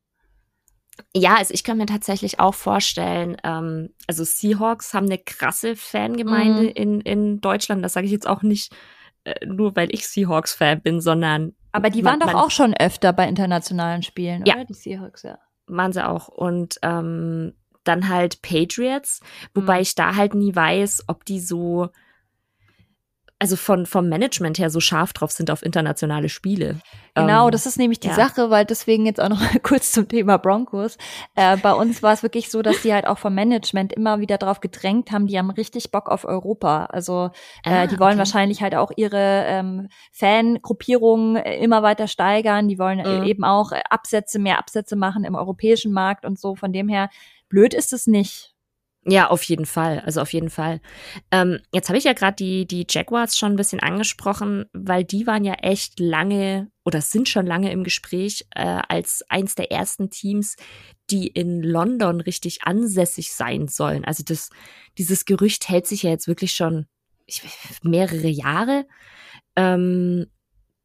A: Ja, also ich kann mir tatsächlich auch vorstellen, ähm, also Seahawks haben eine krasse Fangemeinde mhm. in, in Deutschland. Das sage ich jetzt auch nicht äh, nur, weil ich Seahawks-Fan bin, sondern.
B: Aber die waren man, doch auch schon öfter bei internationalen Spielen,
A: ja, oder? Die Seahawks, ja. Waren sie auch. Und ähm, dann halt Patriots, wobei mhm. ich da halt nie weiß, ob die so also von vom Management her so scharf drauf sind auf internationale Spiele.
B: Genau, ähm, das ist nämlich die ja. Sache, weil deswegen jetzt auch noch mal [laughs] kurz zum Thema Broncos. Äh, bei uns war es wirklich so, dass die halt auch vom Management immer wieder drauf gedrängt haben, die haben richtig Bock auf Europa. Also äh, ah, die wollen okay. wahrscheinlich halt auch ihre ähm, Fangruppierungen immer weiter steigern. Die wollen mhm. eben auch Absätze, mehr Absätze machen im europäischen Markt und so. Von dem her blöd ist es nicht.
A: Ja, auf jeden Fall. Also auf jeden Fall. Ähm, jetzt habe ich ja gerade die, die Jaguars schon ein bisschen angesprochen, weil die waren ja echt lange oder sind schon lange im Gespräch äh, als eins der ersten Teams, die in London richtig ansässig sein sollen. Also das, dieses Gerücht hält sich ja jetzt wirklich schon ich, mehrere Jahre. Ähm,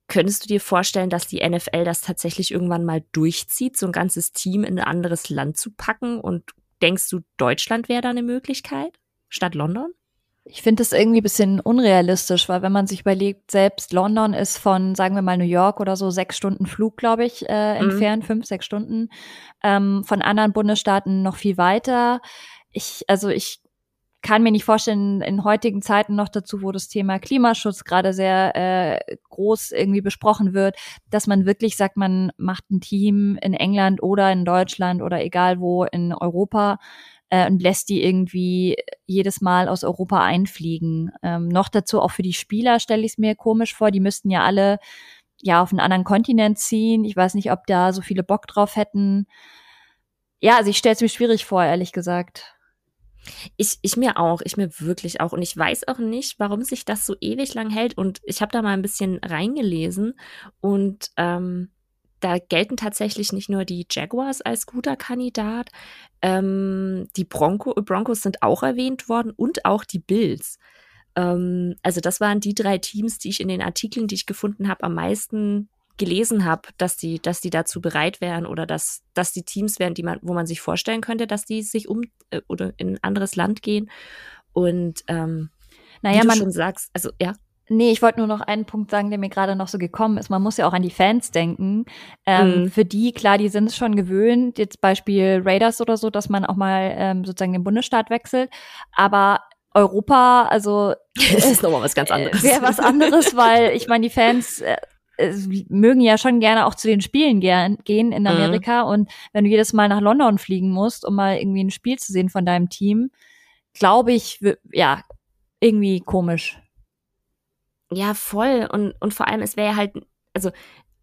A: Könntest du dir vorstellen, dass die NFL das tatsächlich irgendwann mal durchzieht, so ein ganzes Team in ein anderes Land zu packen und Denkst du, Deutschland wäre da eine Möglichkeit statt London?
B: Ich finde das irgendwie ein bisschen unrealistisch, weil wenn man sich überlegt, selbst London ist von, sagen wir mal, New York oder so sechs Stunden Flug, glaube ich, äh, mhm. entfernt, fünf, sechs Stunden. Ähm, von anderen Bundesstaaten noch viel weiter. Ich, also ich kann mir nicht vorstellen, in heutigen Zeiten noch dazu, wo das Thema Klimaschutz gerade sehr äh, groß irgendwie besprochen wird, dass man wirklich sagt, man macht ein Team in England oder in Deutschland oder egal wo in Europa äh, und lässt die irgendwie jedes Mal aus Europa einfliegen. Ähm, noch dazu auch für die Spieler stelle ich es mir komisch vor. Die müssten ja alle ja auf einen anderen Kontinent ziehen. Ich weiß nicht, ob da so viele Bock drauf hätten. Ja, also ich stelle es mir schwierig vor, ehrlich gesagt.
A: Ich, ich mir auch, ich mir wirklich auch. Und ich weiß auch nicht, warum sich das so ewig lang hält. Und ich habe da mal ein bisschen reingelesen und ähm, da gelten tatsächlich nicht nur die Jaguars als guter Kandidat, ähm, die Bronco, Broncos sind auch erwähnt worden und auch die Bills. Ähm, also das waren die drei Teams, die ich in den Artikeln, die ich gefunden habe, am meisten gelesen habe, dass die, dass die dazu bereit wären oder dass, dass die Teams wären, die man, wo man sich vorstellen könnte, dass die sich um äh, oder in ein anderes Land gehen. Und ähm, naja, wie du man schon sagst, also ja.
B: Nee, ich wollte nur noch einen Punkt sagen, der mir gerade noch so gekommen ist. Man muss ja auch an die Fans denken. Ähm, mhm. Für die, klar, die sind es schon gewöhnt, jetzt Beispiel Raiders oder so, dass man auch mal ähm, sozusagen den Bundesstaat wechselt. Aber Europa, also [laughs]
A: es ist nochmal was ganz äh, anderes.
B: Wäre was anderes, weil ich meine, die Fans äh, mögen ja schon gerne auch zu den Spielen gern, gehen in mhm. Amerika. Mhm. Und wenn du jedes Mal nach London fliegen musst, um mal irgendwie ein Spiel zu sehen von deinem Team, glaube ich, ja, irgendwie komisch.
A: Ja, voll. Und, und vor allem, es wäre halt, also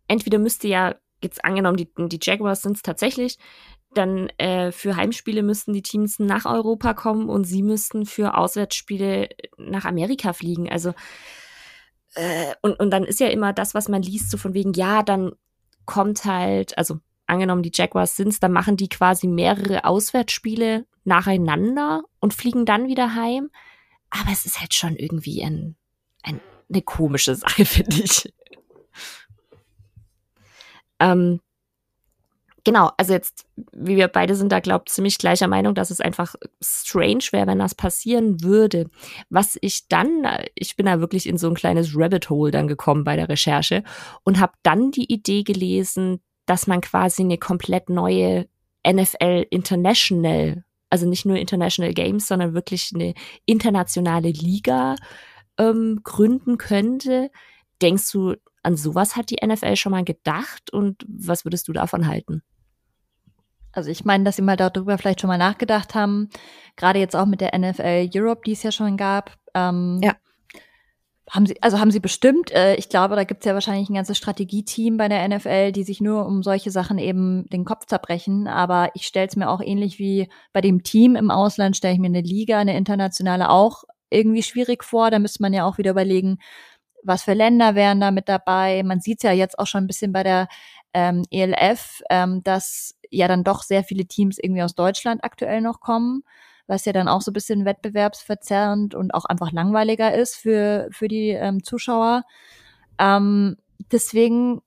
A: entweder müsste ja, jetzt angenommen, die, die Jaguars sind es tatsächlich, dann äh, für Heimspiele müssten die Teams nach Europa kommen und sie müssten für Auswärtsspiele nach Amerika fliegen. Also äh, und, und dann ist ja immer das, was man liest, so von wegen, ja, dann kommt halt, also angenommen, die Jaguars sind's, dann machen die quasi mehrere Auswärtsspiele nacheinander und fliegen dann wieder heim. Aber es ist halt schon irgendwie ein, ein, eine komische Sache, finde ich. [laughs] Ähm, genau, also jetzt, wie wir beide sind da, glaubt ziemlich gleicher Meinung, dass es einfach strange wäre, wenn das passieren würde. Was ich dann, ich bin da wirklich in so ein kleines Rabbit Hole dann gekommen bei der Recherche und habe dann die Idee gelesen, dass man quasi eine komplett neue NFL International, also nicht nur International Games, sondern wirklich eine internationale Liga ähm, gründen könnte. Denkst du, an sowas hat die NFL schon mal gedacht und was würdest du davon halten?
B: Also ich meine, dass sie mal darüber vielleicht schon mal nachgedacht haben, gerade jetzt auch mit der NFL Europe, die es ja schon gab. Ähm, ja. Haben sie, also haben sie bestimmt, äh, ich glaube, da gibt es ja wahrscheinlich ein ganzes Strategieteam bei der NFL, die sich nur um solche Sachen eben den Kopf zerbrechen. Aber ich stelle es mir auch ähnlich wie bei dem Team im Ausland, stelle ich mir eine Liga, eine internationale auch irgendwie schwierig vor. Da müsste man ja auch wieder überlegen, was für Länder wären da mit dabei. Man sieht ja jetzt auch schon ein bisschen bei der ähm, ELF, ähm, dass ja dann doch sehr viele Teams irgendwie aus Deutschland aktuell noch kommen, was ja dann auch so ein bisschen wettbewerbsverzerrend und auch einfach langweiliger ist für, für die ähm, Zuschauer. Ähm, deswegen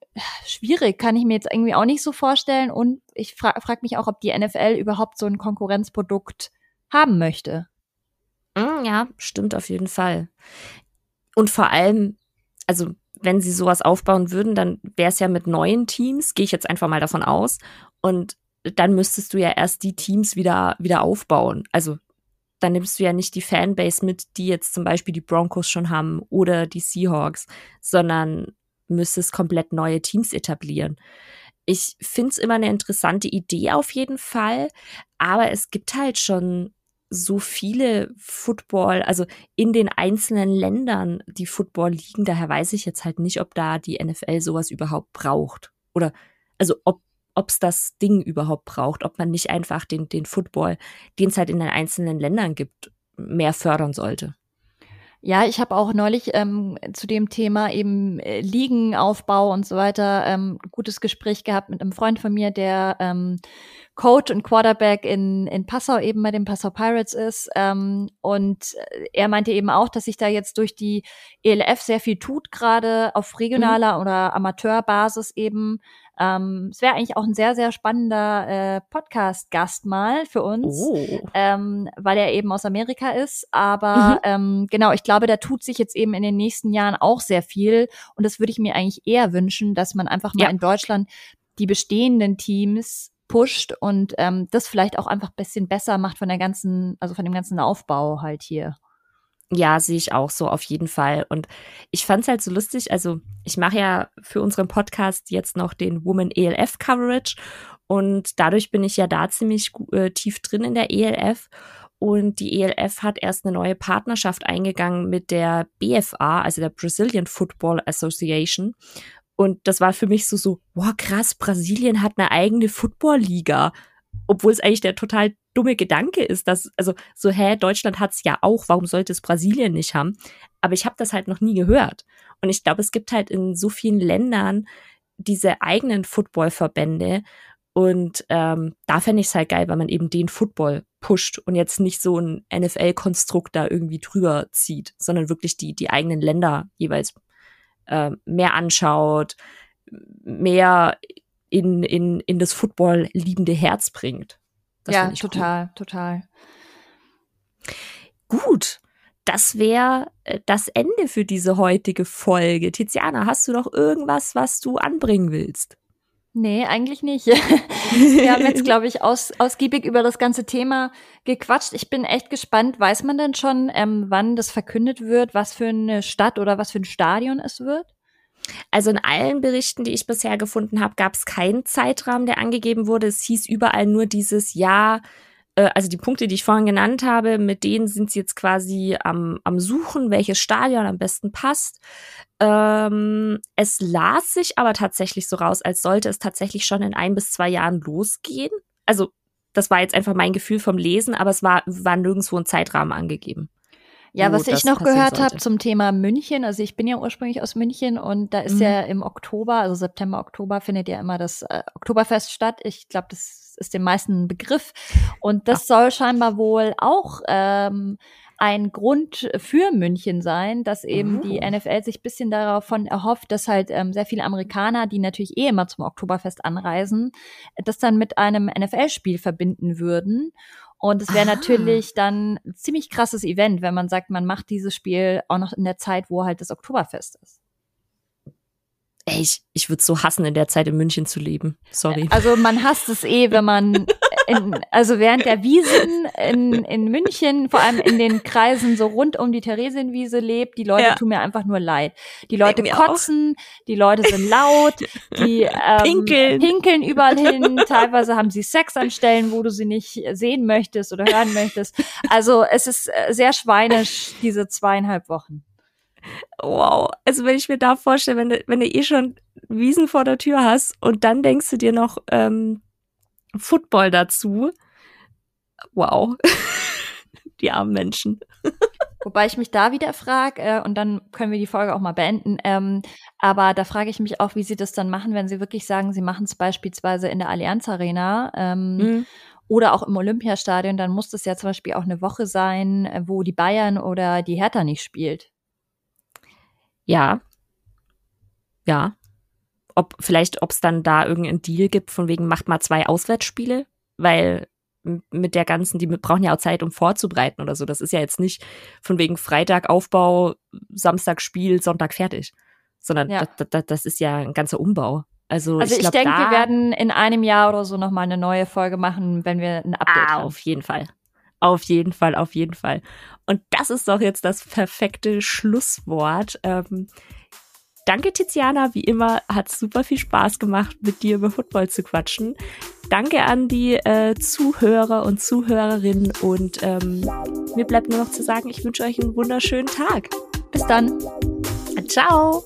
B: schwierig, kann ich mir jetzt irgendwie auch nicht so vorstellen. Und ich fra frage mich auch, ob die NFL überhaupt so ein Konkurrenzprodukt haben möchte.
A: Mm, ja, stimmt auf jeden Fall. Und vor allem, also wenn sie sowas aufbauen würden, dann wäre es ja mit neuen Teams, gehe ich jetzt einfach mal davon aus. Und dann müsstest du ja erst die Teams wieder, wieder aufbauen. Also dann nimmst du ja nicht die Fanbase mit, die jetzt zum Beispiel die Broncos schon haben oder die Seahawks, sondern müsstest komplett neue Teams etablieren. Ich finde es immer eine interessante Idee auf jeden Fall, aber es gibt halt schon so viele Football, also in den einzelnen Ländern, die Football liegen. Daher weiß ich jetzt halt nicht, ob da die NFL sowas überhaupt braucht. Oder also ob es das Ding überhaupt braucht, ob man nicht einfach den, den Football, den es halt in den einzelnen Ländern gibt, mehr fördern sollte.
B: Ja, ich habe auch neulich ähm, zu dem Thema eben äh, Liegenaufbau und so weiter ähm, gutes Gespräch gehabt mit einem Freund von mir, der ähm, Coach und Quarterback in, in Passau eben bei den Passau Pirates ist. Ähm, und äh, er meinte eben auch, dass sich da jetzt durch die ELF sehr viel tut, gerade auf regionaler mhm. oder Amateurbasis eben. Ähm, es wäre eigentlich auch ein sehr, sehr spannender äh, Podcast-Gast mal für uns, oh. ähm, weil er eben aus Amerika ist. Aber mhm. ähm, genau, ich glaube, da tut sich jetzt eben in den nächsten Jahren auch sehr viel. Und das würde ich mir eigentlich eher wünschen, dass man einfach mal ja. in Deutschland die bestehenden Teams pusht und ähm, das vielleicht auch einfach bisschen besser macht von der ganzen, also von dem ganzen Aufbau halt hier.
A: Ja, sehe ich auch so auf jeden Fall. Und ich fand es halt so lustig. Also ich mache ja für unseren Podcast jetzt noch den Woman ELF Coverage und dadurch bin ich ja da ziemlich äh, tief drin in der ELF. Und die ELF hat erst eine neue Partnerschaft eingegangen mit der BFA, also der Brazilian Football Association. Und das war für mich so, so, wow, krass, Brasilien hat eine eigene Football-Liga. Obwohl es eigentlich der total dumme Gedanke ist, dass, also so, hä, Deutschland hat's ja auch, warum sollte es Brasilien nicht haben? Aber ich habe das halt noch nie gehört. Und ich glaube, es gibt halt in so vielen Ländern diese eigenen Footballverbände. Und ähm, da fände ich es halt geil, weil man eben den Football pusht und jetzt nicht so ein NFL-Konstrukt da irgendwie drüber zieht, sondern wirklich die, die eigenen Länder jeweils äh, mehr anschaut, mehr in, in, in das Football liebende Herz bringt.
B: Das ja, total, cool. total.
A: Gut, das wäre äh, das Ende für diese heutige Folge. Tiziana, hast du noch irgendwas, was du anbringen willst?
B: Nee, eigentlich nicht. [laughs] Wir haben jetzt, glaube ich, aus, ausgiebig über das ganze Thema gequatscht. Ich bin echt gespannt. Weiß man denn schon, ähm, wann das verkündet wird, was für eine Stadt oder was für ein Stadion es wird?
A: Also in allen Berichten, die ich bisher gefunden habe, gab es keinen Zeitrahmen, der angegeben wurde. Es hieß überall nur dieses Jahr, äh, also die Punkte, die ich vorhin genannt habe, mit denen sind sie jetzt quasi am, am Suchen, welches Stadion am besten passt. Ähm, es las sich aber tatsächlich so raus, als sollte es tatsächlich schon in ein bis zwei Jahren losgehen. also das war jetzt einfach mein Gefühl vom Lesen, aber es war, war nirgendwo ein Zeitrahmen angegeben.
B: Ja, was ich noch gehört habe zum Thema München, also ich bin ja ursprünglich aus München und da ist mhm. ja im Oktober, also September, Oktober findet ja immer das äh, Oktoberfest statt. Ich glaube, das ist den meisten ein Begriff. Und das ja. soll scheinbar wohl auch ähm, ein Grund für München sein, dass eben oh. die NFL sich bisschen davon erhofft, dass halt ähm, sehr viele Amerikaner, die natürlich eh immer zum Oktoberfest anreisen, das dann mit einem NFL-Spiel verbinden würden. Und es wäre natürlich dann ein ziemlich krasses Event, wenn man sagt, man macht dieses Spiel auch noch in der Zeit, wo halt das Oktoberfest ist.
A: Ey, ich, ich würde so hassen, in der Zeit in München zu leben. Sorry.
B: Also man hasst es eh, wenn man [laughs] in, also während der Wiesen in, in München, vor allem in den Kreisen so rund um die Theresienwiese lebt, die Leute ja. tun mir einfach nur leid. Die Leute kotzen, auch. die Leute sind laut, die ähm, pinkeln. pinkeln überall hin. [laughs] Teilweise haben sie Sex an Stellen, wo du sie nicht sehen möchtest oder hören möchtest. Also es ist äh, sehr schweinisch, diese zweieinhalb Wochen.
A: Wow. Also wenn ich mir da vorstelle, wenn du, wenn du eh schon Wiesen vor der Tür hast und dann denkst du dir noch ähm, Football dazu. Wow. [laughs] die armen Menschen.
B: Wobei ich mich da wieder frage, äh, und dann können wir die Folge auch mal beenden, ähm, aber da frage ich mich auch, wie sie das dann machen, wenn sie wirklich sagen, sie machen es beispielsweise in der Allianz Arena ähm, mhm. oder auch im Olympiastadion, dann muss das ja zum Beispiel auch eine Woche sein, äh, wo die Bayern oder die Hertha nicht spielt.
A: Ja. Ja. Ob vielleicht, ob es dann da irgendeinen Deal gibt, von wegen macht mal zwei Auswärtsspiele, weil mit der ganzen, die brauchen ja auch Zeit, um vorzubereiten oder so. Das ist ja jetzt nicht von wegen Freitag Aufbau, Samstag Spiel, Sonntag fertig, sondern ja. das, das, das ist ja ein ganzer Umbau. Also,
B: also
A: ich,
B: ich denke, wir werden in einem Jahr oder so nochmal eine neue Folge machen, wenn wir ein Update ah, haben.
A: Auf jeden Fall. Auf jeden Fall, auf jeden Fall. Und das ist doch jetzt das perfekte Schlusswort. Ähm, Danke, Tiziana. Wie immer hat es super viel Spaß gemacht, mit dir über Football zu quatschen. Danke an die äh, Zuhörer und Zuhörerinnen. Und ähm, mir bleibt nur noch zu sagen, ich wünsche euch einen wunderschönen Tag.
B: Bis dann.
A: Ciao.